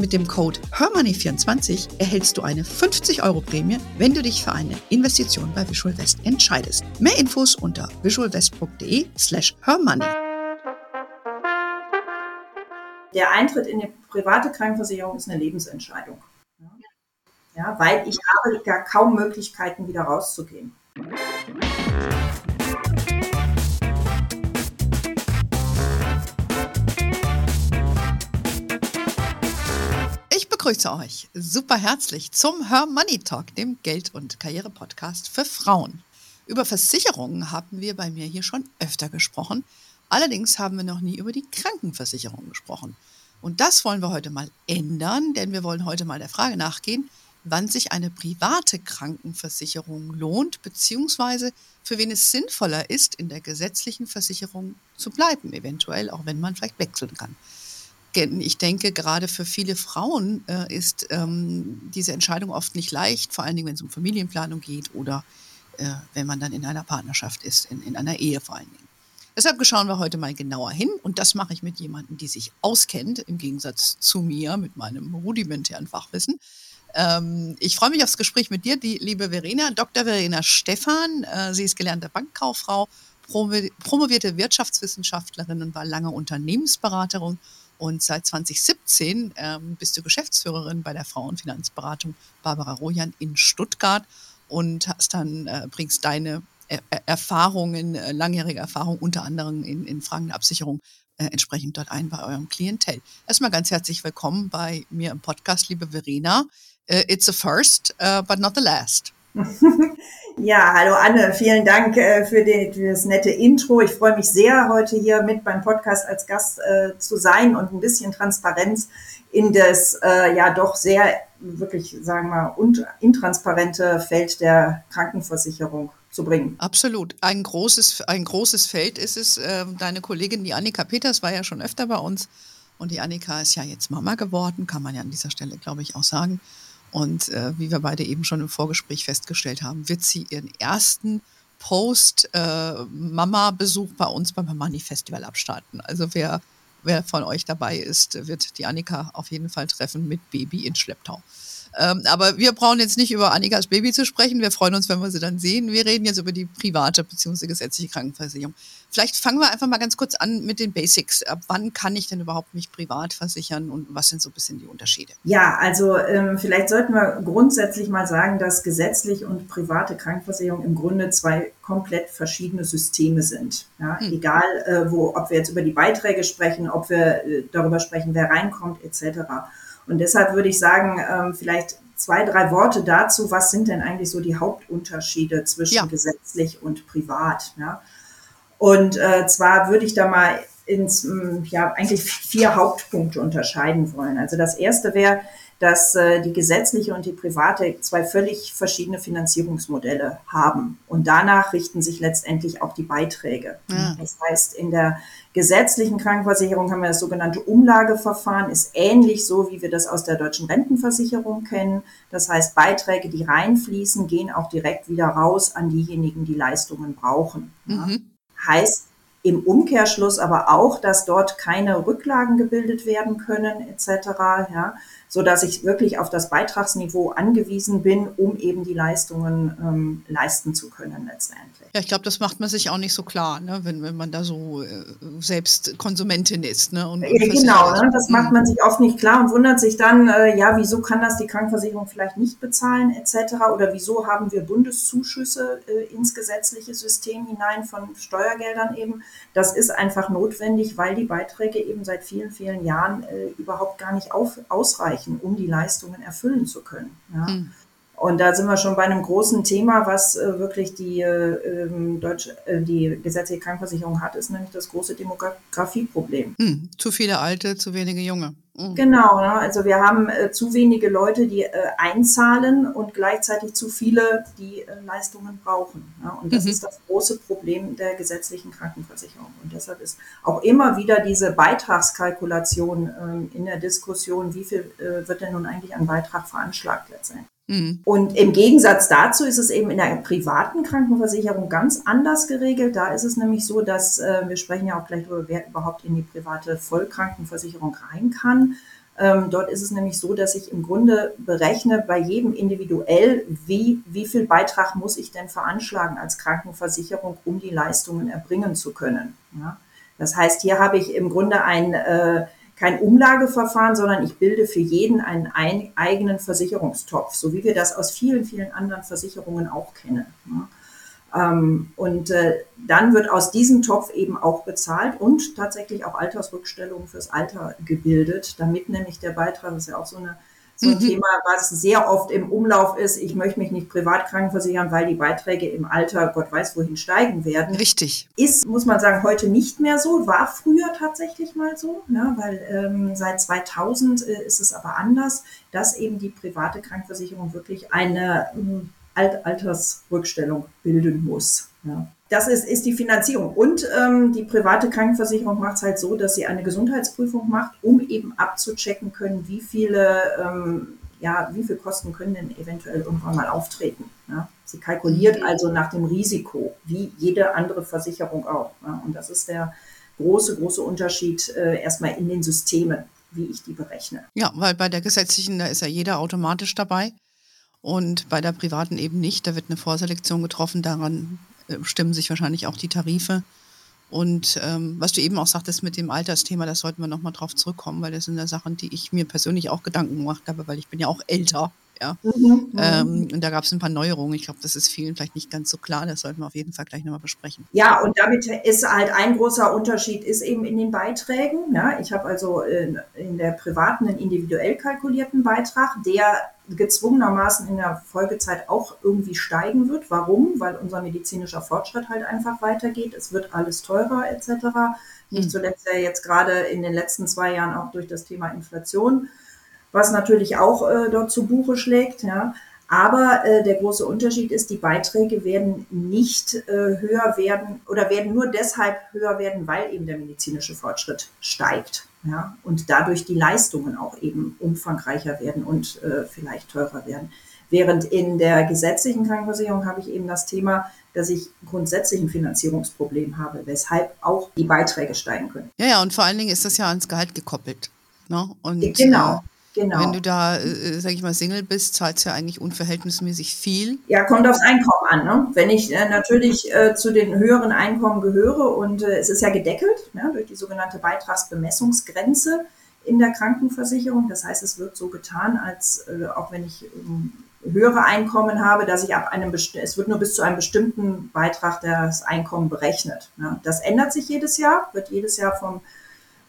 Mit dem Code HERMONEY24 erhältst du eine 50 Euro Prämie, wenn du dich für eine Investition bei Visual West entscheidest. Mehr Infos unter visualwest.de slash hermoney. Der Eintritt in die private Krankenversicherung ist eine Lebensentscheidung. Ja, weil ich habe gar kaum Möglichkeiten, wieder rauszugehen. Begrüße euch super herzlich zum Her Money Talk, dem Geld- und Karriere-Podcast für Frauen. Über Versicherungen haben wir bei mir hier schon öfter gesprochen. Allerdings haben wir noch nie über die Krankenversicherung gesprochen. Und das wollen wir heute mal ändern, denn wir wollen heute mal der Frage nachgehen, wann sich eine private Krankenversicherung lohnt, beziehungsweise für wen es sinnvoller ist, in der gesetzlichen Versicherung zu bleiben, eventuell auch wenn man vielleicht wechseln kann ich denke, gerade für viele Frauen äh, ist ähm, diese Entscheidung oft nicht leicht, vor allen Dingen, wenn es um Familienplanung geht oder äh, wenn man dann in einer Partnerschaft ist, in, in einer Ehe vor allen Dingen. Deshalb schauen wir heute mal genauer hin und das mache ich mit jemandem, die sich auskennt, im Gegensatz zu mir mit meinem rudimentären Fachwissen. Ähm, ich freue mich aufs Gespräch mit dir, die liebe Verena, Dr. Verena Stephan. Äh, sie ist gelernte Bankkauffrau, promovierte Wirtschaftswissenschaftlerin und war lange Unternehmensberaterin und seit 2017 ähm, bist du Geschäftsführerin bei der Frauenfinanzberatung Barbara Rojan in Stuttgart und hast dann, äh, bringst deine er Erfahrungen, äh, langjährige Erfahrung unter anderem in, in Fragen der Absicherung äh, entsprechend dort ein bei eurem Klientel. Erstmal ganz herzlich willkommen bei mir im Podcast, liebe Verena. Uh, it's a first, uh, but not the last. Ja, hallo Anne, vielen Dank äh, für, den, für, das nette Intro. Ich freue mich sehr, heute hier mit beim Podcast als Gast äh, zu sein und ein bisschen Transparenz in das äh, ja doch sehr, wirklich, sagen wir mal, intransparente Feld der Krankenversicherung zu bringen. Absolut. Ein großes, ein großes Feld ist es. Äh, deine Kollegin, die Annika Peters, war ja schon öfter bei uns. Und die Annika ist ja jetzt Mama geworden, kann man ja an dieser Stelle, glaube ich, auch sagen. Und äh, wie wir beide eben schon im Vorgespräch festgestellt haben, wird sie ihren ersten Post-Mama-Besuch äh, bei uns beim Money Festival abstarten. Also wer, wer von euch dabei ist, wird die Annika auf jeden Fall treffen mit Baby in Schlepptau. Ähm, aber wir brauchen jetzt nicht über Annikas Baby zu sprechen. Wir freuen uns, wenn wir sie dann sehen. Wir reden jetzt über die private bzw. gesetzliche Krankenversicherung. Vielleicht fangen wir einfach mal ganz kurz an mit den Basics. Ab wann kann ich denn überhaupt mich privat versichern und was sind so ein bisschen die Unterschiede? Ja, also ähm, vielleicht sollten wir grundsätzlich mal sagen, dass gesetzlich und private Krankenversicherung im Grunde zwei komplett verschiedene Systeme sind. Ja, hm. Egal, äh, wo, ob wir jetzt über die Beiträge sprechen, ob wir äh, darüber sprechen, wer reinkommt etc. Und deshalb würde ich sagen, ähm, vielleicht zwei, drei Worte dazu, was sind denn eigentlich so die Hauptunterschiede zwischen ja. gesetzlich und privat? Ja? Und äh, zwar würde ich da mal ins, ja, eigentlich vier Hauptpunkte unterscheiden wollen. Also das erste wäre, dass äh, die gesetzliche und die private zwei völlig verschiedene Finanzierungsmodelle haben. Und danach richten sich letztendlich auch die Beiträge. Ja. Das heißt, in der gesetzlichen Krankenversicherung haben wir das sogenannte Umlageverfahren, ist ähnlich so, wie wir das aus der deutschen Rentenversicherung kennen. Das heißt, Beiträge, die reinfließen, gehen auch direkt wieder raus an diejenigen, die Leistungen brauchen. Mhm. Heißt, im Umkehrschluss aber auch, dass dort keine Rücklagen gebildet werden können etc. Ja, so dass ich wirklich auf das Beitragsniveau angewiesen bin, um eben die Leistungen ähm, leisten zu können letztendlich. Ja, ich glaube, das macht man sich auch nicht so klar, ne? wenn, wenn man da so äh, selbst Konsumentin ist. Ne? Und, ja, genau, ne? das macht man sich oft nicht klar und wundert sich dann, äh, ja, wieso kann das die Krankenversicherung vielleicht nicht bezahlen etc. Oder wieso haben wir Bundeszuschüsse äh, ins gesetzliche System hinein von Steuergeldern eben. Das ist einfach notwendig, weil die Beiträge eben seit vielen, vielen Jahren äh, überhaupt gar nicht auf, ausreichen, um die Leistungen erfüllen zu können. Ja? Mhm. Und da sind wir schon bei einem großen Thema, was äh, wirklich die, äh, ähm, Deutsche, äh, die gesetzliche Krankenversicherung hat, ist nämlich das große Demografieproblem. Hm, zu viele Alte, zu wenige Junge. Genau, ne? also wir haben äh, zu wenige Leute, die äh, einzahlen und gleichzeitig zu viele, die äh, Leistungen brauchen. Ne? Und das mhm. ist das große Problem der gesetzlichen Krankenversicherung. Und deshalb ist auch immer wieder diese Beitragskalkulation ähm, in der Diskussion, wie viel äh, wird denn nun eigentlich an Beitrag veranschlagt letztendlich. Mhm. Und im Gegensatz dazu ist es eben in der privaten Krankenversicherung ganz anders geregelt. Da ist es nämlich so, dass äh, wir sprechen ja auch gleich darüber, wer überhaupt in die private Vollkrankenversicherung rein kann. Ähm, dort ist es nämlich so, dass ich im Grunde berechne bei jedem individuell, wie, wie viel Beitrag muss ich denn veranschlagen als Krankenversicherung, um die Leistungen erbringen zu können. Ja? Das heißt, hier habe ich im Grunde ein äh, kein Umlageverfahren, sondern ich bilde für jeden einen ein, eigenen Versicherungstopf, so wie wir das aus vielen, vielen anderen Versicherungen auch kennen. Ähm, und äh, dann wird aus diesem Topf eben auch bezahlt und tatsächlich auch Altersrückstellungen fürs Alter gebildet, damit nämlich der Beitrag, das ist ja auch so eine so ein mhm. Thema, was sehr oft im Umlauf ist. Ich möchte mich nicht privat krankenversichern, weil die Beiträge im Alter, Gott weiß wohin, steigen werden. Richtig. Ist, muss man sagen, heute nicht mehr so, war früher tatsächlich mal so, ne? weil ähm, seit 2000 äh, ist es aber anders, dass eben die private Krankenversicherung wirklich eine ähm, Alt Altersrückstellung bilden muss. Ja das ist, ist die Finanzierung. Und ähm, die private Krankenversicherung macht es halt so, dass sie eine Gesundheitsprüfung macht, um eben abzuchecken können, wie viele, ähm, ja, wie viel Kosten können denn eventuell irgendwann mal auftreten. Ja? Sie kalkuliert mhm. also nach dem Risiko, wie jede andere Versicherung auch. Ja? Und das ist der große, große Unterschied äh, erstmal in den Systemen, wie ich die berechne. Ja, weil bei der gesetzlichen, da ist ja jeder automatisch dabei. Und bei der privaten eben nicht. Da wird eine Vorselektion getroffen. Daran stimmen sich wahrscheinlich auch die Tarife. Und ähm, was du eben auch sagtest mit dem Altersthema, das sollten wir nochmal drauf zurückkommen, weil das sind ja Sachen, die ich mir persönlich auch Gedanken gemacht habe, weil ich bin ja auch älter. Ja. Mhm, ähm, und da gab es ein paar Neuerungen. Ich glaube, das ist vielen vielleicht nicht ganz so klar. Das sollten wir auf jeden Fall gleich nochmal besprechen. Ja, und damit ist halt ein großer Unterschied ist eben in den Beiträgen. Ja, ich habe also in, in der privaten einen individuell kalkulierten Beitrag, der gezwungenermaßen in der Folgezeit auch irgendwie steigen wird. Warum? Weil unser medizinischer Fortschritt halt einfach weitergeht. Es wird alles teurer etc. Nicht hm. zuletzt ja jetzt gerade in den letzten zwei Jahren auch durch das Thema Inflation, was natürlich auch äh, dort zu Buche schlägt. Ja. Aber äh, der große Unterschied ist, die Beiträge werden nicht äh, höher werden oder werden nur deshalb höher werden, weil eben der medizinische Fortschritt steigt. Ja, und dadurch die Leistungen auch eben umfangreicher werden und äh, vielleicht teurer werden. Während in der gesetzlichen Krankenversicherung habe ich eben das Thema, dass ich grundsätzlich ein Finanzierungsproblem habe, weshalb auch die Beiträge steigen können. Ja, ja, und vor allen Dingen ist das ja ans Gehalt gekoppelt. Ne? Und, genau. Genau. Wenn du da, äh, sag ich mal, Single bist, zahlst du ja eigentlich unverhältnismäßig viel. Ja, kommt aufs Einkommen an. Ne? Wenn ich äh, natürlich äh, zu den höheren Einkommen gehöre und äh, es ist ja gedeckelt ne, durch die sogenannte Beitragsbemessungsgrenze in der Krankenversicherung. Das heißt, es wird so getan, als äh, auch wenn ich ähm, höhere Einkommen habe, dass ich ab einem es wird nur bis zu einem bestimmten Beitrag das Einkommen berechnet. Ne? Das ändert sich jedes Jahr, wird jedes Jahr vom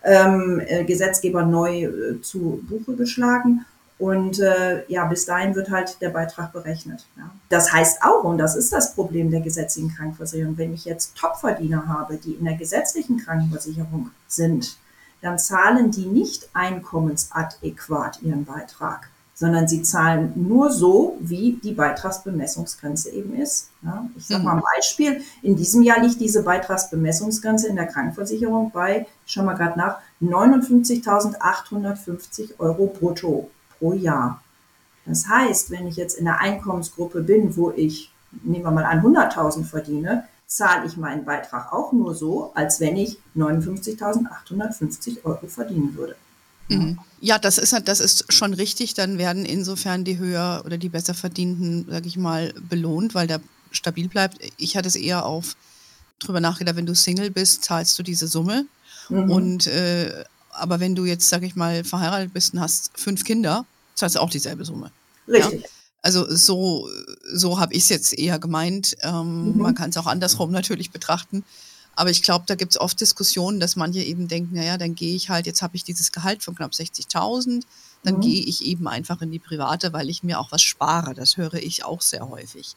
ähm, äh, Gesetzgeber neu äh, zu Buche geschlagen. Und äh, ja, bis dahin wird halt der Beitrag berechnet. Ja. Das heißt auch, und das ist das Problem der gesetzlichen Krankenversicherung, wenn ich jetzt Topverdiener habe, die in der gesetzlichen Krankenversicherung sind, dann zahlen die nicht einkommensadäquat ihren Beitrag sondern sie zahlen nur so, wie die Beitragsbemessungsgrenze eben ist. Ja, ich sage mal ein Beispiel, in diesem Jahr liegt diese Beitragsbemessungsgrenze in der Krankenversicherung bei, ich schaue mal gerade nach, 59.850 Euro brutto pro Jahr. Das heißt, wenn ich jetzt in der Einkommensgruppe bin, wo ich, nehmen wir mal an, 100.000 verdiene, zahle ich meinen Beitrag auch nur so, als wenn ich 59.850 Euro verdienen würde. Mhm. Ja, das ist, das ist schon richtig. Dann werden insofern die höher oder die besser verdienten, sage ich mal, belohnt, weil der stabil bleibt. Ich hatte es eher auf drüber nachgedacht, wenn du Single bist, zahlst du diese Summe. Mhm. Und äh, aber wenn du jetzt, sage ich mal, verheiratet bist und hast fünf Kinder, zahlst du auch dieselbe Summe. Richtig. Ja? Also so, so habe ich es jetzt eher gemeint. Ähm, mhm. Man kann es auch andersrum natürlich betrachten. Aber ich glaube, da gibt es oft Diskussionen, dass manche eben denken, naja, dann gehe ich halt, jetzt habe ich dieses Gehalt von knapp 60.000, dann mhm. gehe ich eben einfach in die private, weil ich mir auch was spare. Das höre ich auch sehr häufig.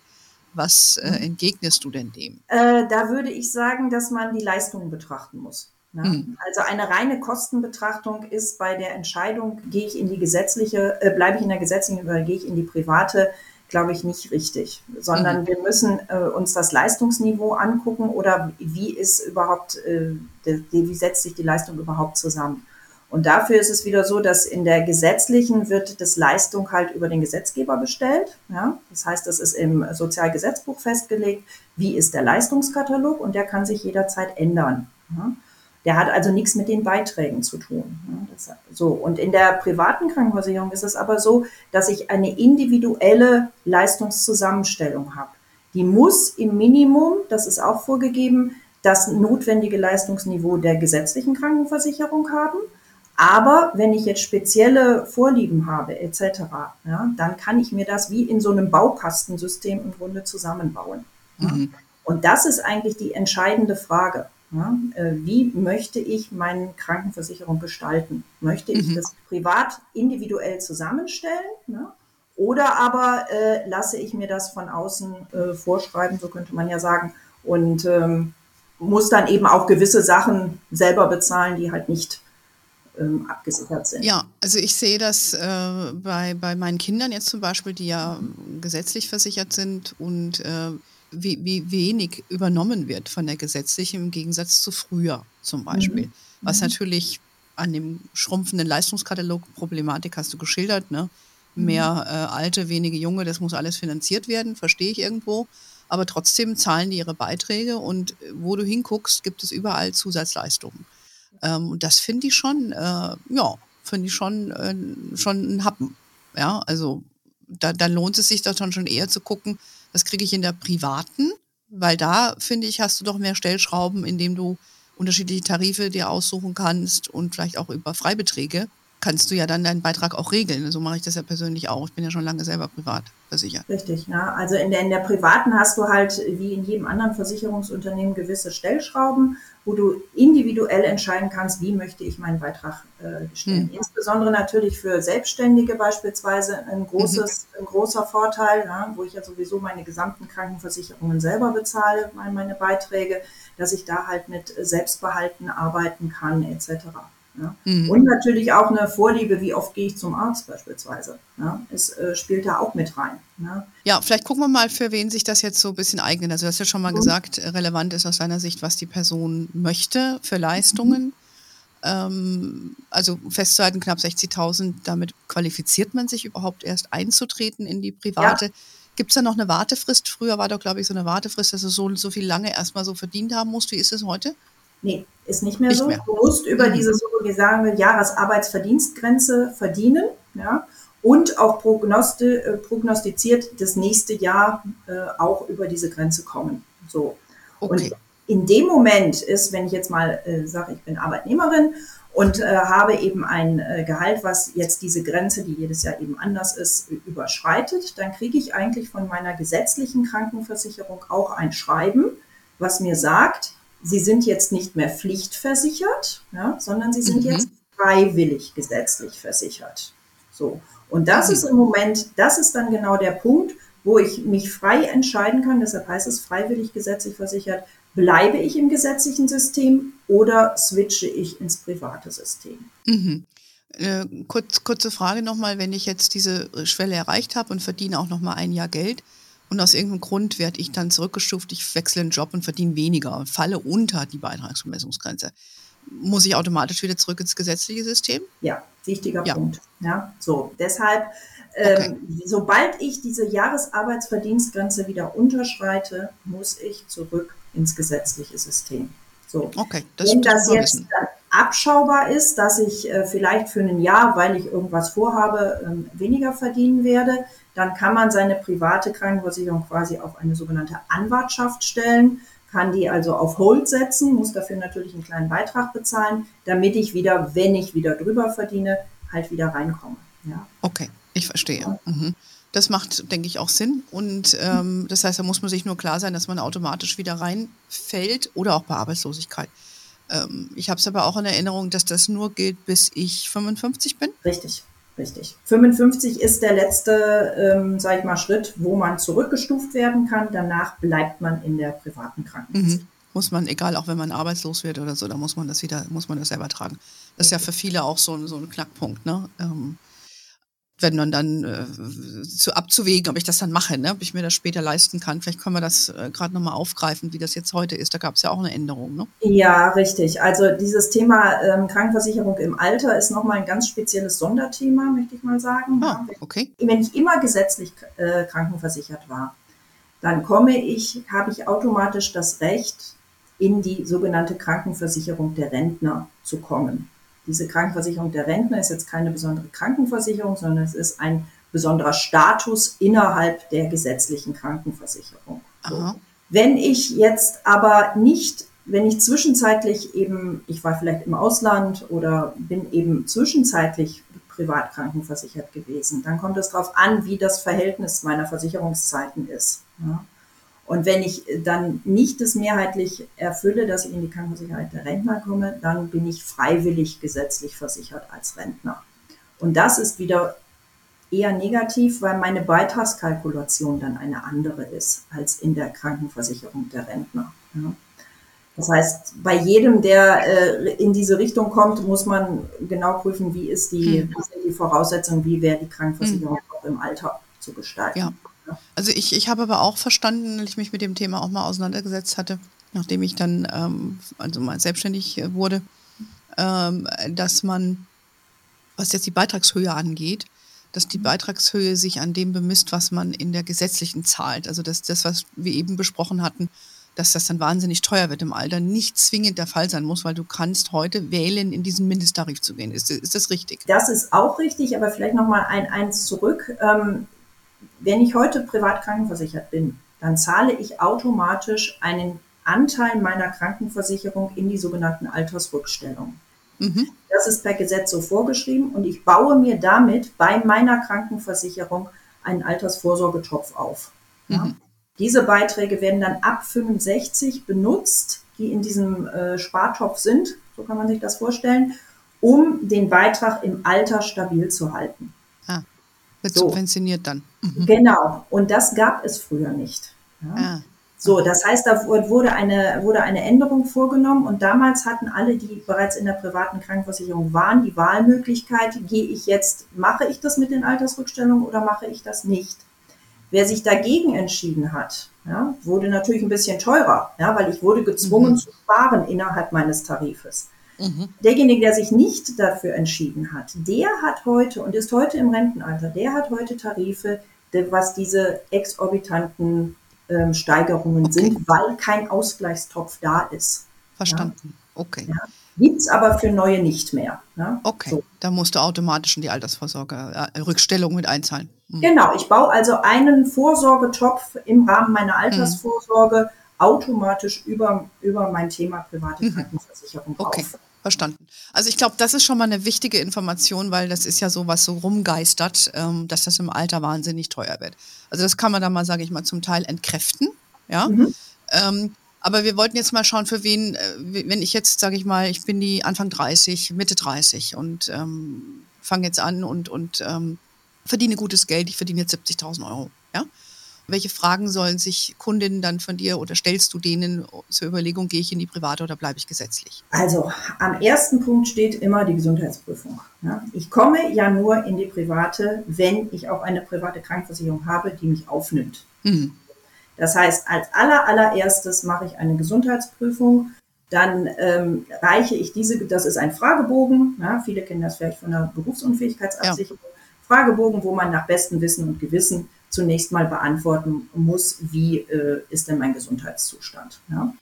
Was äh, mhm. entgegnest du denn dem? Äh, da würde ich sagen, dass man die Leistungen betrachten muss. Ja? Mhm. Also eine reine Kostenbetrachtung ist bei der Entscheidung, gehe ich in die gesetzliche, äh, bleibe ich in der gesetzlichen oder gehe ich in die private, glaube ich, nicht richtig, sondern mhm. wir müssen äh, uns das Leistungsniveau angucken oder wie ist überhaupt, äh, die, wie setzt sich die Leistung überhaupt zusammen. Und dafür ist es wieder so, dass in der gesetzlichen wird das Leistung halt über den Gesetzgeber bestellt. Ja? Das heißt, das ist im Sozialgesetzbuch festgelegt, wie ist der Leistungskatalog und der kann sich jederzeit ändern. Ja? Der hat also nichts mit den Beiträgen zu tun. Das, so. Und in der privaten Krankenversicherung ist es aber so, dass ich eine individuelle Leistungszusammenstellung habe. Die muss im Minimum, das ist auch vorgegeben, das notwendige Leistungsniveau der gesetzlichen Krankenversicherung haben. Aber wenn ich jetzt spezielle Vorlieben habe etc., ja, dann kann ich mir das wie in so einem Baukastensystem im Grunde zusammenbauen. Ja. Mhm. Und das ist eigentlich die entscheidende Frage. Ja, äh, wie möchte ich meine Krankenversicherung gestalten? Möchte ich mhm. das privat individuell zusammenstellen? Ne? Oder aber äh, lasse ich mir das von außen äh, vorschreiben, so könnte man ja sagen, und ähm, muss dann eben auch gewisse Sachen selber bezahlen, die halt nicht ähm, abgesichert sind. Ja, also ich sehe das äh, bei, bei meinen Kindern jetzt zum Beispiel, die ja gesetzlich versichert sind und äh, wie, wie wenig übernommen wird von der gesetzlichen im Gegensatz zu früher zum Beispiel. Mhm. Was mhm. natürlich an dem schrumpfenden Leistungskatalog Problematik hast du geschildert, ne? Mhm. Mehr äh, alte, wenige junge, das muss alles finanziert werden, verstehe ich irgendwo. Aber trotzdem zahlen die ihre Beiträge und äh, wo du hinguckst, gibt es überall Zusatzleistungen. Ähm, und das finde ich schon, äh, ja, finde ich schon, äh, schon ein Happen. Ja, also da, da lohnt es sich da schon eher zu gucken, das kriege ich in der privaten, weil da, finde ich, hast du doch mehr Stellschrauben, indem du unterschiedliche Tarife dir aussuchen kannst und vielleicht auch über Freibeträge kannst du ja dann deinen Beitrag auch regeln. So mache ich das ja persönlich auch. Ich bin ja schon lange selber privat versichert. Richtig, ja. Also in der, in der privaten hast du halt wie in jedem anderen Versicherungsunternehmen gewisse Stellschrauben, wo du individuell entscheiden kannst, wie möchte ich meinen Beitrag äh, stellen. Hm. Insbesondere natürlich für Selbstständige beispielsweise ein, großes, mhm. ein großer Vorteil, ja, wo ich ja sowieso meine gesamten Krankenversicherungen selber bezahle, meine Beiträge, dass ich da halt mit Selbstbehalten arbeiten kann etc. Ja? Mhm. Und natürlich auch eine Vorliebe, wie oft gehe ich zum Arzt beispielsweise. Ja? Es äh, spielt da auch mit rein. Ja? ja, vielleicht gucken wir mal, für wen sich das jetzt so ein bisschen eignet. Also du hast ja schon mal mhm. gesagt, relevant ist aus deiner Sicht, was die Person möchte für Leistungen. Mhm. Ähm, also festzuhalten, knapp 60.000, damit qualifiziert man sich überhaupt erst einzutreten in die private. Ja. Gibt es da noch eine Wartefrist? Früher war doch, glaube ich, so eine Wartefrist, dass du so, so viel lange erstmal so verdient haben musst. Wie ist es heute? Nee, ist nicht mehr nicht so. Mehr. Du musst über mhm. diese, so wie sagen wir, Jahresarbeitsverdienstgrenze verdienen, ja, und auch prognosti äh, prognostiziert das nächste Jahr äh, auch über diese Grenze kommen. So. Okay. Und in dem Moment ist, wenn ich jetzt mal äh, sage, ich bin Arbeitnehmerin und äh, habe eben ein äh, Gehalt, was jetzt diese Grenze, die jedes Jahr eben anders ist, überschreitet, dann kriege ich eigentlich von meiner gesetzlichen Krankenversicherung auch ein Schreiben, was mir sagt, Sie sind jetzt nicht mehr pflichtversichert, ja, sondern Sie sind mhm. jetzt freiwillig gesetzlich versichert. So. Und das mhm. ist im Moment, das ist dann genau der Punkt, wo ich mich frei entscheiden kann, deshalb heißt es freiwillig gesetzlich versichert, bleibe ich im gesetzlichen System oder switche ich ins private System. Mhm. Äh, kurz, kurze Frage nochmal, wenn ich jetzt diese Schwelle erreicht habe und verdiene auch nochmal ein Jahr Geld, und aus irgendeinem Grund werde ich dann zurückgestuft, ich wechsle den Job und verdiene weniger und falle unter die Beitragsbemessungsgrenze. Muss ich automatisch wieder zurück ins gesetzliche System? Ja, wichtiger ja. Punkt. Ja, so, deshalb, ähm, sobald ich diese Jahresarbeitsverdienstgrenze wieder unterschreite, muss ich zurück ins gesetzliche System. So. Okay, das, Wenn das, das jetzt dann abschaubar ist, dass ich äh, vielleicht für ein Jahr, weil ich irgendwas vorhabe, ähm, weniger verdienen werde, dann kann man seine private Krankenversicherung quasi auf eine sogenannte Anwartschaft stellen, kann die also auf Hold setzen, muss dafür natürlich einen kleinen Beitrag bezahlen, damit ich wieder, wenn ich wieder drüber verdiene, halt wieder reinkomme. Ja. Okay, ich verstehe. Mhm. Das macht, denke ich, auch Sinn. Und ähm, das heißt, da muss man sich nur klar sein, dass man automatisch wieder reinfällt oder auch bei Arbeitslosigkeit. Ähm, ich habe es aber auch in Erinnerung, dass das nur gilt, bis ich 55 bin. Richtig. Richtig. 55 ist der letzte, ähm, sage ich mal, Schritt, wo man zurückgestuft werden kann. Danach bleibt man in der privaten Krankenkasse. Mhm. muss man, egal auch wenn man arbeitslos wird oder so, da muss man das wieder, muss man das selber tragen. Das ist ja für viele auch so, so ein Knackpunkt, ne? Ähm, wenn man dann äh, zu abzuwägen, ob ich das dann mache, ne? ob ich mir das später leisten kann. Vielleicht können wir das äh, gerade nochmal aufgreifen, wie das jetzt heute ist. Da gab es ja auch eine Änderung. Ne? Ja, richtig. Also dieses Thema ähm, Krankenversicherung im Alter ist nochmal ein ganz spezielles Sonderthema, möchte ich mal sagen. Ah, okay. Wenn ich immer gesetzlich äh, krankenversichert war, dann komme ich, habe ich automatisch das Recht, in die sogenannte Krankenversicherung der Rentner zu kommen. Diese Krankenversicherung der Rentner ist jetzt keine besondere Krankenversicherung, sondern es ist ein besonderer Status innerhalb der gesetzlichen Krankenversicherung. So. Wenn ich jetzt aber nicht, wenn ich zwischenzeitlich eben, ich war vielleicht im Ausland oder bin eben zwischenzeitlich privat krankenversichert gewesen, dann kommt es darauf an, wie das Verhältnis meiner Versicherungszeiten ist. Ja. Und wenn ich dann nicht das mehrheitlich erfülle, dass ich in die Krankenversicherung der Rentner komme, dann bin ich freiwillig gesetzlich versichert als Rentner. Und das ist wieder eher negativ, weil meine Beitragskalkulation dann eine andere ist als in der Krankenversicherung der Rentner. Das heißt, bei jedem, der äh, in diese Richtung kommt, muss man genau prüfen, wie ist die, hm. wie sind die Voraussetzungen, wie wäre die Krankenversicherung hm. auch im Alter zu gestalten. Ja. Also ich, ich habe aber auch verstanden, weil ich mich mit dem Thema auch mal auseinandergesetzt hatte, nachdem ich dann ähm, also mal selbstständig äh, wurde, ähm, dass man, was jetzt die Beitragshöhe angeht, dass die Beitragshöhe sich an dem bemisst, was man in der gesetzlichen zahlt. Also dass das, was wir eben besprochen hatten, dass das dann wahnsinnig teuer wird im Alter, nicht zwingend der Fall sein muss, weil du kannst heute wählen, in diesen Mindesttarif zu gehen. Ist, ist das richtig? Das ist auch richtig, aber vielleicht nochmal ein eins zurück. Ähm, wenn ich heute privat krankenversichert bin, dann zahle ich automatisch einen Anteil meiner Krankenversicherung in die sogenannten Altersrückstellung. Mhm. Das ist per Gesetz so vorgeschrieben und ich baue mir damit bei meiner Krankenversicherung einen Altersvorsorgetopf auf. Ja. Mhm. Diese Beiträge werden dann ab 65 benutzt, die in diesem äh, Spartopf sind, so kann man sich das vorstellen, um den Beitrag im Alter stabil zu halten. Wird so. subventioniert dann. Mhm. Genau. Und das gab es früher nicht. Ja. Ah. So, das heißt, da wurde eine, wurde eine Änderung vorgenommen und damals hatten alle, die bereits in der privaten Krankenversicherung waren, die Wahlmöglichkeit, gehe ich jetzt, mache ich das mit den Altersrückstellungen oder mache ich das nicht? Wer sich dagegen entschieden hat, ja, wurde natürlich ein bisschen teurer, ja, weil ich wurde gezwungen mhm. zu sparen innerhalb meines Tarifes. Mhm. Derjenige, der sich nicht dafür entschieden hat, der hat heute und ist heute im Rentenalter, der hat heute Tarife, was diese exorbitanten ähm, Steigerungen okay. sind, weil kein Ausgleichstopf da ist. Verstanden. Ja? Okay. Ja? Gibt es aber für neue nicht mehr. Ne? Okay, so. da musst du automatisch in die Altersvorsorge äh, Rückstellung mit einzahlen. Mhm. Genau, ich baue also einen Vorsorgetopf im Rahmen meiner Altersvorsorge mhm. Automatisch über, über mein Thema private mhm. Krankenversicherung okay. auf. Verstanden. Also ich glaube, das ist schon mal eine wichtige Information, weil das ist ja so, was so rumgeistert, ähm, dass das im Alter wahnsinnig teuer wird. Also das kann man da mal, sage ich mal, zum Teil entkräften. Ja. Mhm. Ähm, aber wir wollten jetzt mal schauen, für wen, äh, wenn ich jetzt, sage ich mal, ich bin die Anfang 30, Mitte 30 und ähm, fange jetzt an und, und ähm, verdiene gutes Geld, ich verdiene jetzt 70.000 Euro. Ja. Welche Fragen sollen sich Kundinnen dann von dir oder stellst du denen zur Überlegung, gehe ich in die private oder bleibe ich gesetzlich? Also am ersten Punkt steht immer die Gesundheitsprüfung. Ich komme ja nur in die private, wenn ich auch eine private Krankenversicherung habe, die mich aufnimmt. Mhm. Das heißt, als aller, allererstes mache ich eine Gesundheitsprüfung. Dann ähm, reiche ich diese, das ist ein Fragebogen. Ja, viele kennen das vielleicht von der Berufsunfähigkeitsabsicherung. Ja. Fragebogen, wo man nach bestem Wissen und Gewissen zunächst mal beantworten muss, wie äh, ist denn mein Gesundheitszustand. Ja?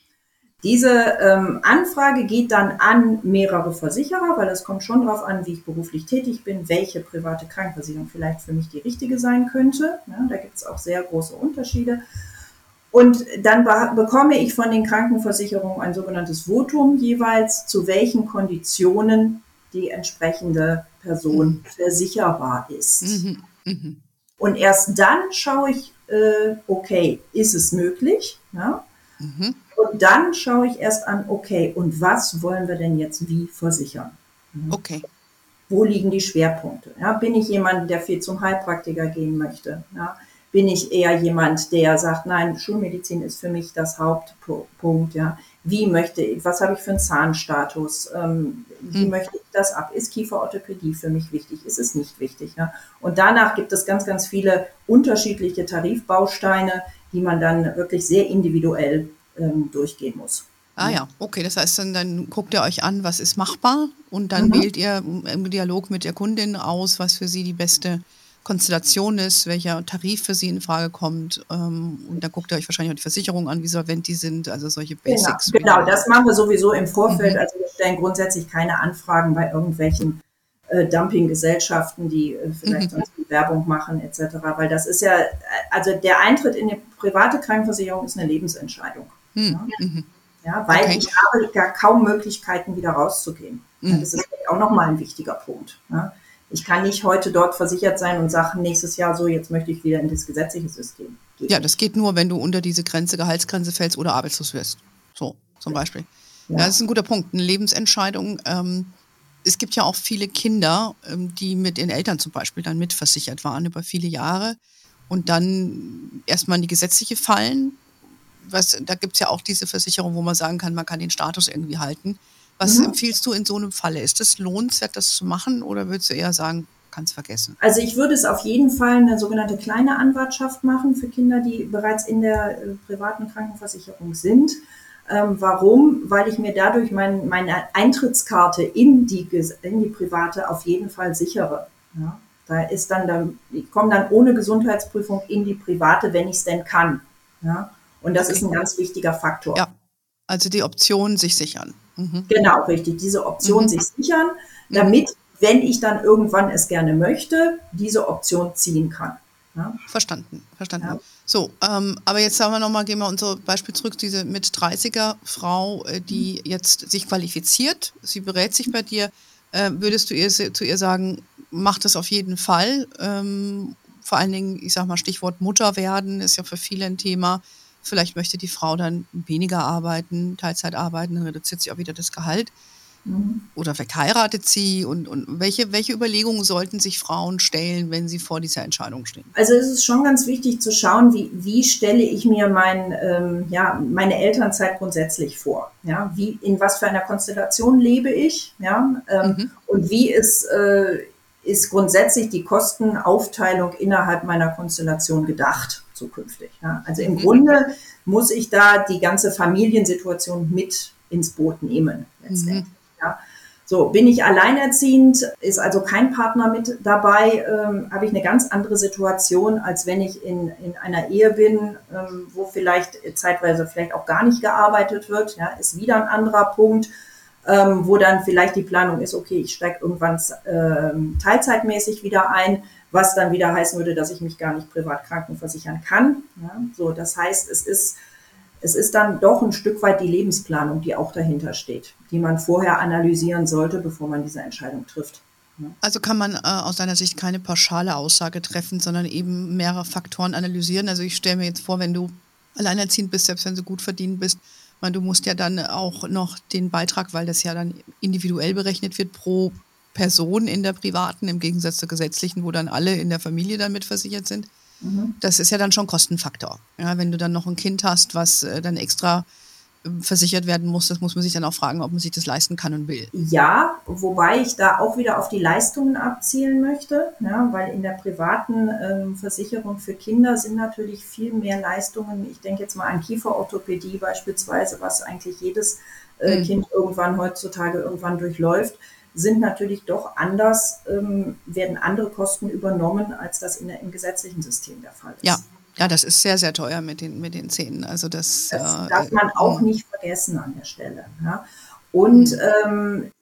Diese ähm, Anfrage geht dann an mehrere Versicherer, weil es kommt schon darauf an, wie ich beruflich tätig bin, welche private Krankenversicherung vielleicht für mich die richtige sein könnte. Ja, da gibt es auch sehr große Unterschiede. Und dann bekomme ich von den Krankenversicherungen ein sogenanntes Votum jeweils, zu welchen Konditionen die entsprechende Person mhm. versicherbar ist. Mhm. Mhm. Und erst dann schaue ich, äh, okay, ist es möglich? Ja? Mhm. Und dann schaue ich erst an, okay, und was wollen wir denn jetzt wie versichern? Mhm. Okay. Wo liegen die Schwerpunkte? Ja? Bin ich jemand, der viel zum Heilpraktiker gehen möchte? Ja? Bin ich eher jemand, der sagt, nein, Schulmedizin ist für mich das Hauptpunkt? Ja? Wie möchte ich, was habe ich für einen Zahnstatus, ähm, wie mhm. möchte ich das ab, ist Kieferorthopädie für mich wichtig, ist es nicht wichtig. Ja? Und danach gibt es ganz, ganz viele unterschiedliche Tarifbausteine, die man dann wirklich sehr individuell ähm, durchgehen muss. Ah ja, okay. Das heißt, dann, dann, guckt ihr euch an, was ist machbar und dann mhm. wählt ihr im Dialog mit der Kundin aus, was für sie die beste Konstellation ist, welcher Tarif für sie in Frage kommt. Ähm, und dann guckt ihr euch wahrscheinlich auch die Versicherungen an, wie solvent die sind, also solche genau, Basics. Genau, genau das machen wir sowieso im Vorfeld. Mhm. Also wir stellen grundsätzlich keine Anfragen bei irgendwelchen äh, Dumpinggesellschaften, die äh, vielleicht mhm. sonst Werbung machen etc. Weil das ist ja, also der Eintritt in die private Krankenversicherung ist eine Lebensentscheidung. Mhm. Ja? Ja? weil okay. ich habe gar kaum Möglichkeiten, wieder rauszugehen. Ja, mhm. das ist auch nochmal ein wichtiger Punkt. Ja? Ich kann nicht heute dort versichert sein und sagen, nächstes Jahr so, jetzt möchte ich wieder in das gesetzliche System. Geht ja, das geht nur, wenn du unter diese Grenze, Gehaltsgrenze fällst oder arbeitslos wirst. So, zum Beispiel. Ja, das ist ein guter Punkt. Eine Lebensentscheidung. Ähm, es gibt ja auch viele Kinder, ähm, die mit ihren Eltern zum Beispiel dann mitversichert waren über viele Jahre und dann erstmal in die gesetzliche fallen. Was, da gibt es ja auch diese Versicherung, wo man sagen kann, man kann den Status irgendwie halten. Was mhm. empfiehlst du in so einem Falle? Ist es lohnenswert, das zu machen oder würdest du eher sagen, kannst vergessen? Also ich würde es auf jeden Fall eine sogenannte kleine Anwartschaft machen für Kinder, die bereits in der äh, privaten Krankenversicherung sind. Ähm, warum? Weil ich mir dadurch mein, meine Eintrittskarte in die, in die private auf jeden Fall sichere. Ja? Da ist dann, dann, ich komme dann ohne Gesundheitsprüfung in die private, wenn ich es denn kann. Ja? Und das okay. ist ein ganz wichtiger Faktor. Ja, also die Option sich sichern. Mhm. Genau, richtig. Diese Option mhm. sich sichern, mhm. damit, wenn ich dann irgendwann es gerne möchte, diese Option ziehen kann. Ja? Verstanden, verstanden. Ja. So, ähm, aber jetzt sagen wir nochmal, gehen wir unser Beispiel zurück, diese mit 30er Frau, äh, die mhm. jetzt sich qualifiziert, sie berät sich bei dir, äh, würdest du ihr, zu ihr sagen, mach das auf jeden Fall? Ähm, vor allen Dingen, ich sag mal, Stichwort Mutter werden ist ja für viele ein Thema. Vielleicht möchte die Frau dann weniger arbeiten, Teilzeit arbeiten, dann reduziert sich auch wieder das Gehalt. Mhm. Oder vielleicht heiratet sie und, und welche, welche Überlegungen sollten sich Frauen stellen, wenn sie vor dieser Entscheidung stehen? Also es ist schon ganz wichtig zu schauen, wie, wie stelle ich mir mein, ähm, ja, meine Elternzeit grundsätzlich vor. Ja? Wie, in was für einer Konstellation lebe ich? Ja? Ähm, mhm. Und wie ist, äh, ist grundsätzlich die Kostenaufteilung innerhalb meiner Konstellation gedacht? Zukünftig. Ja. Also im mhm. Grunde muss ich da die ganze Familiensituation mit ins Boot nehmen, letztendlich. Mhm. Ja. So, bin ich alleinerziehend, ist also kein Partner mit dabei, ähm, habe ich eine ganz andere Situation, als wenn ich in, in einer Ehe bin, ähm, wo vielleicht zeitweise vielleicht auch gar nicht gearbeitet wird, ja, ist wieder ein anderer Punkt, ähm, wo dann vielleicht die Planung ist, okay, ich steige irgendwann ähm, teilzeitmäßig wieder ein, was dann wieder heißen würde, dass ich mich gar nicht privat krankenversichern kann. Ja, so, das heißt, es ist, es ist dann doch ein Stück weit die Lebensplanung, die auch dahinter steht, die man vorher analysieren sollte, bevor man diese Entscheidung trifft. Also kann man äh, aus deiner Sicht keine pauschale Aussage treffen, sondern eben mehrere Faktoren analysieren. Also ich stelle mir jetzt vor, wenn du alleinerziehend bist, selbst wenn du gut verdient bist, man, du musst ja dann auch noch den Beitrag, weil das ja dann individuell berechnet wird pro Person in der privaten, im Gegensatz zur gesetzlichen, wo dann alle in der Familie dann mitversichert sind. Mhm. Das ist ja dann schon Kostenfaktor. Ja, wenn du dann noch ein Kind hast, was äh, dann extra ähm, versichert werden muss, das muss man sich dann auch fragen, ob man sich das leisten kann und will. Ja, wobei ich da auch wieder auf die Leistungen abzielen möchte, ja, weil in der privaten ähm, Versicherung für Kinder sind natürlich viel mehr Leistungen. Ich denke jetzt mal an Kieferorthopädie beispielsweise, was eigentlich jedes äh, mhm. Kind irgendwann heutzutage irgendwann durchläuft sind natürlich doch anders, ähm, werden andere Kosten übernommen, als das in der, im gesetzlichen System der Fall ist. Ja. Ja, das ist sehr, sehr teuer mit den, mit den Zähnen. Also das, das äh, darf man auch äh, nicht vergessen an der Stelle. Ja. Und mhm. ähm,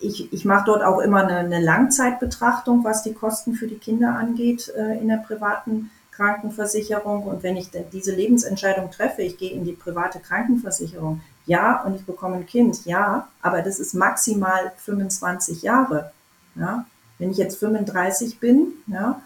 ich, ich mache dort auch immer eine, eine, Langzeitbetrachtung, was die Kosten für die Kinder angeht äh, in der privaten Krankenversicherung. Und wenn ich diese Lebensentscheidung treffe, ich gehe in die private Krankenversicherung, ja, und ich bekomme ein Kind, ja, aber das ist maximal 25 Jahre. Ja. Wenn ich jetzt 35 bin, ja,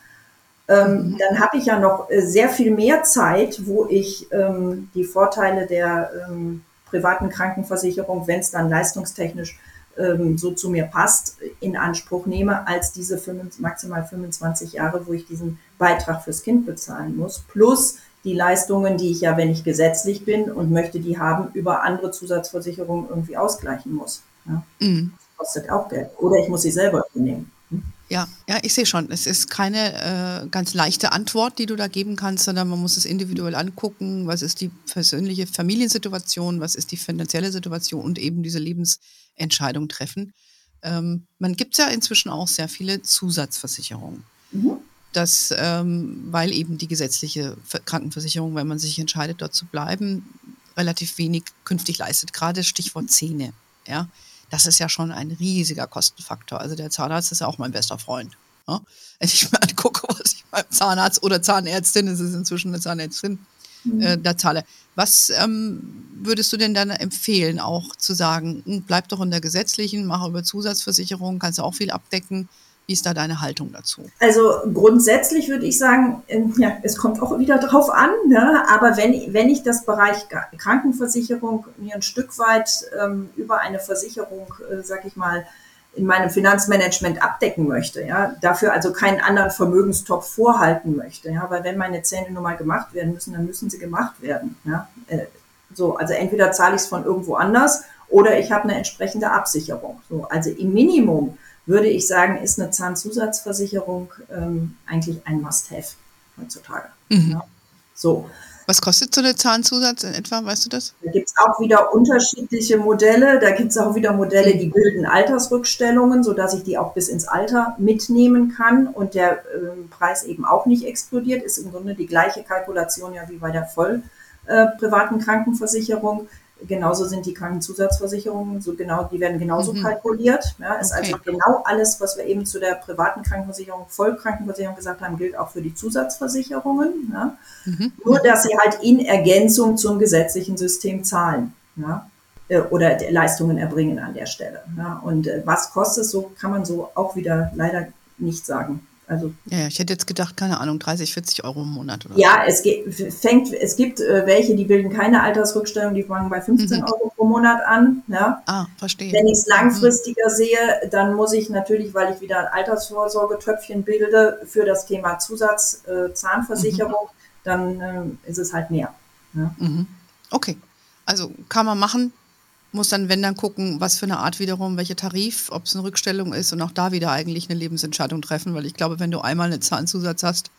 ähm, mhm. dann habe ich ja noch äh, sehr viel mehr Zeit, wo ich ähm, die Vorteile der ähm, privaten Krankenversicherung, wenn es dann leistungstechnisch ähm, so zu mir passt, in Anspruch nehme, als diese 25, maximal 25 Jahre, wo ich diesen Beitrag fürs Kind bezahlen muss. Plus die Leistungen, die ich ja, wenn ich gesetzlich bin und möchte die haben, über andere Zusatzversicherungen irgendwie ausgleichen muss. Ja? Mhm. Das kostet auch Geld. Oder ich muss sie selber übernehmen. Hm? Ja, ja, ich sehe schon. Es ist keine äh, ganz leichte Antwort, die du da geben kannst, sondern man muss es individuell angucken. Was ist die persönliche Familiensituation? Was ist die finanzielle Situation? Und eben diese Lebensentscheidung treffen. Ähm, man gibt ja inzwischen auch sehr viele Zusatzversicherungen. Mhm dass, ähm, weil eben die gesetzliche Krankenversicherung, wenn man sich entscheidet, dort zu bleiben, relativ wenig künftig leistet. Gerade Stichwort Zähne. Ja, das ist ja schon ein riesiger Kostenfaktor. Also der Zahnarzt ist ja auch mein bester Freund. Ja? Wenn ich mir angucke, was ich beim Zahnarzt oder Zahnärztin, es ist inzwischen eine Zahnärztin, mhm. äh, da zahle. Was ähm, würdest du denn dann empfehlen, auch zu sagen, hm, bleib doch in der gesetzlichen, mach über Zusatzversicherung, kannst du auch viel abdecken. Wie ist da deine Haltung dazu? Also grundsätzlich würde ich sagen, ähm, ja, es kommt auch wieder drauf an, ne? aber wenn, wenn ich das Bereich Krankenversicherung mir ein Stück weit ähm, über eine Versicherung, äh, sag ich mal, in meinem Finanzmanagement abdecken möchte, ja, dafür also keinen anderen Vermögenstopf vorhalten möchte, ja, weil wenn meine Zähne nun mal gemacht werden müssen, dann müssen sie gemacht werden, ja. Äh, so, also entweder zahle ich es von irgendwo anders oder ich habe eine entsprechende Absicherung. So, also im Minimum würde ich sagen, ist eine Zahnzusatzversicherung ähm, eigentlich ein Must-Have heutzutage. Mhm. Ja. So. Was kostet so eine Zahnzusatz in etwa, weißt du das? Da gibt es auch wieder unterschiedliche Modelle. Da gibt es auch wieder Modelle, die bilden Altersrückstellungen, sodass ich die auch bis ins Alter mitnehmen kann und der äh, Preis eben auch nicht explodiert. Ist im Grunde die gleiche Kalkulation ja wie bei der voll äh, privaten Krankenversicherung. Genauso sind die Krankenzusatzversicherungen, so genau, die werden genauso mhm. kalkuliert. Ja, ist okay. also genau alles, was wir eben zu der privaten Krankenversicherung, Vollkrankenversicherung gesagt haben, gilt auch für die Zusatzversicherungen. Ja. Mhm. Nur, dass sie halt in Ergänzung zum gesetzlichen System zahlen. Ja äh, oder Leistungen erbringen an der Stelle. Ja, und äh, was kostet so, kann man so auch wieder leider nicht sagen. Also, ja, ich hätte jetzt gedacht, keine Ahnung, 30, 40 Euro im Monat oder Ja, es, fängt, es gibt äh, welche, die bilden keine Altersrückstellung, die fangen bei 15 mhm. Euro pro Monat an. Ja. Ah, verstehe. Wenn ich es langfristiger mhm. sehe, dann muss ich natürlich, weil ich wieder ein Altersvorsorgetöpfchen bilde für das Thema Zusatzzahnversicherung, äh, mhm. dann äh, ist es halt mehr. Ja. Mhm. Okay, also kann man machen, muss dann, wenn dann gucken, was für eine Art wiederum, welcher Tarif, ob es eine Rückstellung ist und auch da wieder eigentlich eine Lebensentscheidung treffen, weil ich glaube, wenn du einmal einen Zahnzusatz hast,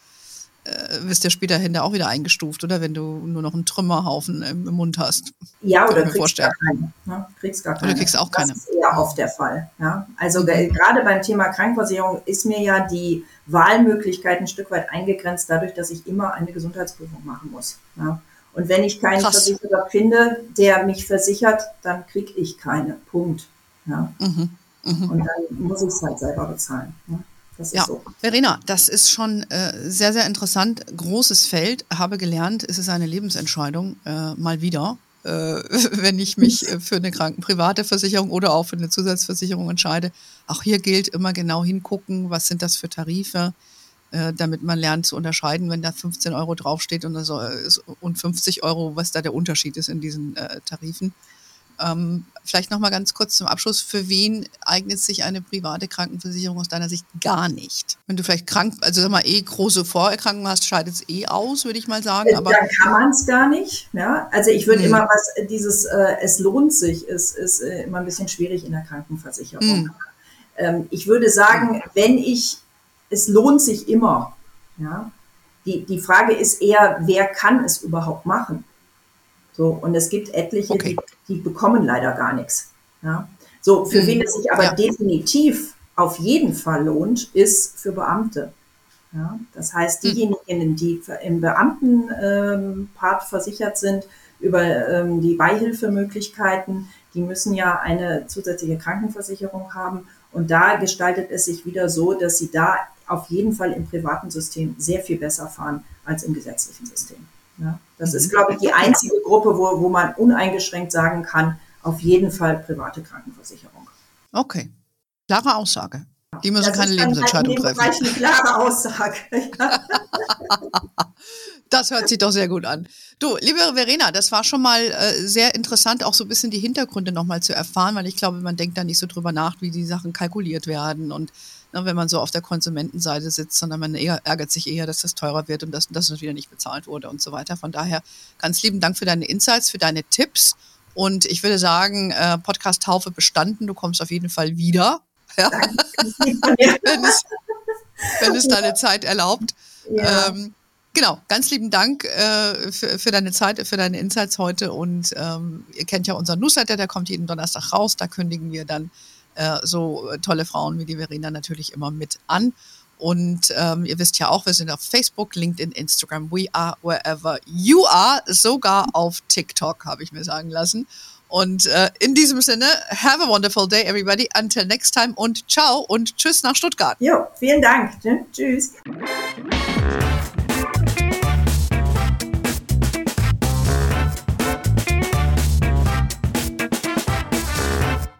äh, wirst du ja später hinter auch wieder eingestuft, oder wenn du nur noch einen Trümmerhaufen im, im Mund hast. Ja, oder kriegst vorstellen. gar keine. Ne? Kriegst gar keine. Oder kriegst auch keine. Das ist eher oft der Fall. Ja? Also gerade beim Thema Krankenversicherung ist mir ja die Wahlmöglichkeit ein Stück weit eingegrenzt, dadurch, dass ich immer eine Gesundheitsprüfung machen muss. Ja? Und wenn ich keinen Krass. Versicherer finde, der mich versichert, dann kriege ich keine. Punkt. Ja. Mhm. Mhm. Und dann muss ich es halt selber bezahlen. Das ja, so. Verena, das ist schon äh, sehr, sehr interessant. Großes Feld. Habe gelernt, es ist eine Lebensentscheidung, äh, mal wieder. Äh, wenn ich mich äh, für eine Kranken private Versicherung oder auch für eine Zusatzversicherung entscheide. Auch hier gilt immer genau hingucken, was sind das für Tarife, äh, damit man lernt zu unterscheiden, wenn da 15 Euro draufsteht und, so, und 50 Euro, was da der Unterschied ist in diesen äh, Tarifen. Ähm, vielleicht noch mal ganz kurz zum Abschluss. Für wen eignet sich eine private Krankenversicherung aus deiner Sicht gar nicht? Wenn du vielleicht krank, also sag mal, eh große Vorerkrankungen hast, scheidet es eh aus, würde ich mal sagen. Äh, aber Dann kann man es gar nicht. Ja? Also ich würde mhm. immer was, dieses äh, es lohnt sich, ist, ist äh, immer ein bisschen schwierig in der Krankenversicherung. Mhm. Ähm, ich würde sagen, wenn ich es lohnt sich immer. Ja? Die, die Frage ist eher, wer kann es überhaupt machen? So, und es gibt etliche, okay. die, die bekommen leider gar nichts. Ja? So, für mhm. wen es sich aber ja. definitiv auf jeden Fall lohnt, ist für Beamte. Ja? Das heißt, mhm. diejenigen, die im Beamtenpart ähm, versichert sind, über ähm, die Beihilfemöglichkeiten, die müssen ja eine zusätzliche Krankenversicherung haben. Und da gestaltet es sich wieder so, dass sie da auf jeden Fall im privaten System sehr viel besser fahren als im gesetzlichen System. Ja, das ist, mhm. glaube ich, die einzige Gruppe, wo, wo man uneingeschränkt sagen kann, auf jeden Fall private Krankenversicherung. Okay, klare Aussage. Die müssen das keine Lebensentscheidung treffen. Das ist eine klare Aussage. das hört sich doch sehr gut an. Du, liebe Verena, das war schon mal äh, sehr interessant, auch so ein bisschen die Hintergründe nochmal zu erfahren, weil ich glaube, man denkt da nicht so drüber nach, wie die Sachen kalkuliert werden und ne, wenn man so auf der Konsumentenseite sitzt, sondern man eher, ärgert sich eher, dass das teurer wird und dass das wieder nicht bezahlt wurde und so weiter. Von daher ganz lieben Dank für deine Insights, für deine Tipps. Und ich würde sagen, äh, Podcast Taufe bestanden, du kommst auf jeden Fall wieder. Ja. wenn, es, wenn es deine Zeit erlaubt. Ja. Ähm, genau, ganz lieben Dank äh, für, für, deine Zeit, für deine Insights heute. Und ähm, ihr kennt ja unseren Newsletter, der kommt jeden Donnerstag raus. Da kündigen wir dann äh, so tolle Frauen wie die Verena natürlich immer mit an. Und ähm, ihr wisst ja auch, wir sind auf Facebook, LinkedIn, Instagram, we are wherever you are, sogar auf TikTok, habe ich mir sagen lassen. Und äh, in diesem Sinne, have a wonderful day, everybody. Until next time und ciao und tschüss nach Stuttgart. Jo, vielen Dank. Tschüss.